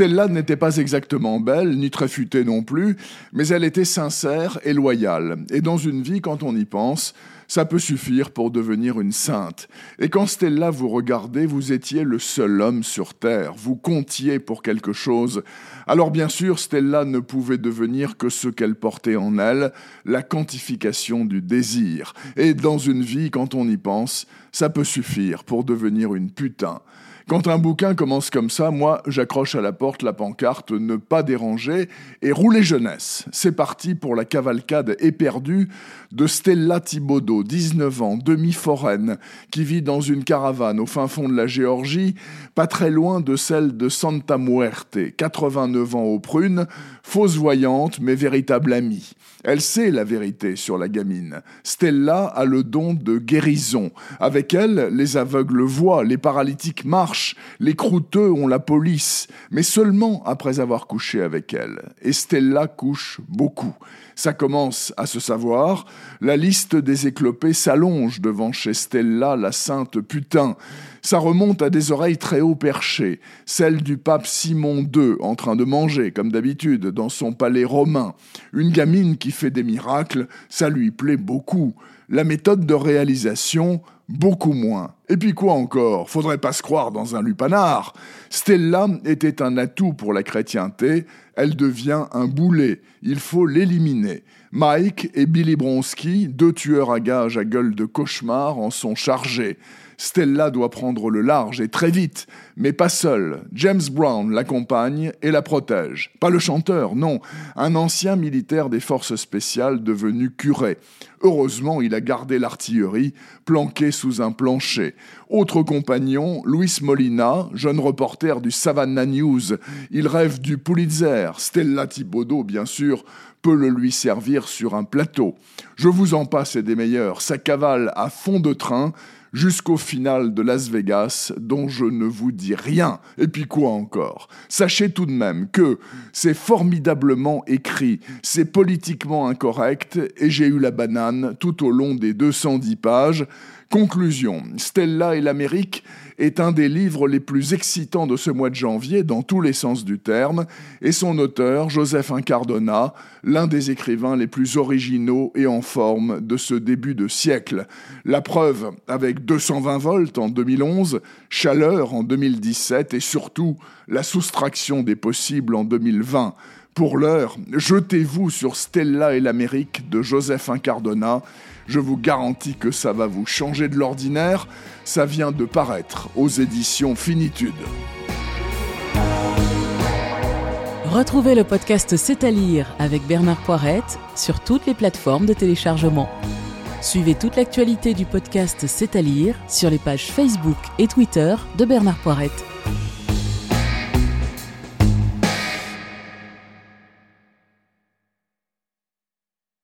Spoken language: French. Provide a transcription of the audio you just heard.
Stella n'était pas exactement belle, ni très futée non plus, mais elle était sincère et loyale. Et dans une vie, quand on y pense, ça peut suffire pour devenir une sainte. Et quand Stella vous regardait, vous étiez le seul homme sur Terre, vous comptiez pour quelque chose. Alors bien sûr, Stella ne pouvait devenir que ce qu'elle portait en elle, la quantification du désir. Et dans une vie, quand on y pense, ça peut suffire pour devenir une putain. Quand un bouquin commence comme ça, moi, j'accroche à la porte la pancarte Ne pas déranger et rouler jeunesse. C'est parti pour la cavalcade éperdue de Stella Thibaudot, 19 ans, demi-foraine, qui vit dans une caravane au fin fond de la Géorgie, pas très loin de celle de Santa Muerte, 89 ans aux prunes, fausse voyante mais véritable amie. Elle sait la vérité sur la gamine. Stella a le don de guérison. Avec elle, les aveugles voient, les paralytiques marchent, les croûteux ont la police, mais seulement après avoir couché avec elle. Et Stella couche beaucoup. Ça commence à se savoir. La liste des éclopés s'allonge devant chez Stella, la sainte putain. Ça remonte à des oreilles très haut perchées, celle du pape Simon II en train de manger, comme d'habitude, dans son palais romain. Une gamine qui fait des miracles, ça lui plaît beaucoup. La méthode de réalisation, beaucoup moins. Et puis quoi encore? Faudrait pas se croire dans un lupanar. Stella était un atout pour la chrétienté, elle devient un boulet. Il faut l'éliminer. Mike et Billy Bronski, deux tueurs à gages à gueule de cauchemar, en sont chargés. Stella doit prendre le large et très vite, mais pas seule. James Brown l'accompagne et la protège. Pas le chanteur, non, un ancien militaire des forces spéciales devenu curé. Heureusement, il a gardé l'artillerie, planquée sous un plancher. Autre compagnon, Luis Molina, jeune reporter du Savannah News. Il rêve du Pulitzer. Stella Thibaudot, bien sûr, peut le lui servir sur un plateau. Je vous en passe et des meilleurs. Ça cavale à fond de train jusqu'au final de Las Vegas, dont je ne vous dis rien. Et puis quoi encore? Sachez tout de même que c'est formidablement écrit, c'est politiquement incorrect, et j'ai eu la banane tout au long des 210 pages. Conclusion, Stella et l'Amérique est un des livres les plus excitants de ce mois de janvier dans tous les sens du terme, et son auteur, Joseph Incardona, l'un des écrivains les plus originaux et en forme de ce début de siècle. La preuve avec 220 volts en 2011, Chaleur en 2017 et surtout la soustraction des possibles en 2020. Pour l'heure, jetez-vous sur Stella et l'Amérique de Joseph Incardona je vous garantis que ça va vous changer de l'ordinaire. Ça vient de paraître aux éditions Finitude. Retrouvez le podcast C'est à lire avec Bernard Poirette sur toutes les plateformes de téléchargement. Suivez toute l'actualité du podcast C'est à lire sur les pages Facebook et Twitter de Bernard Poirette.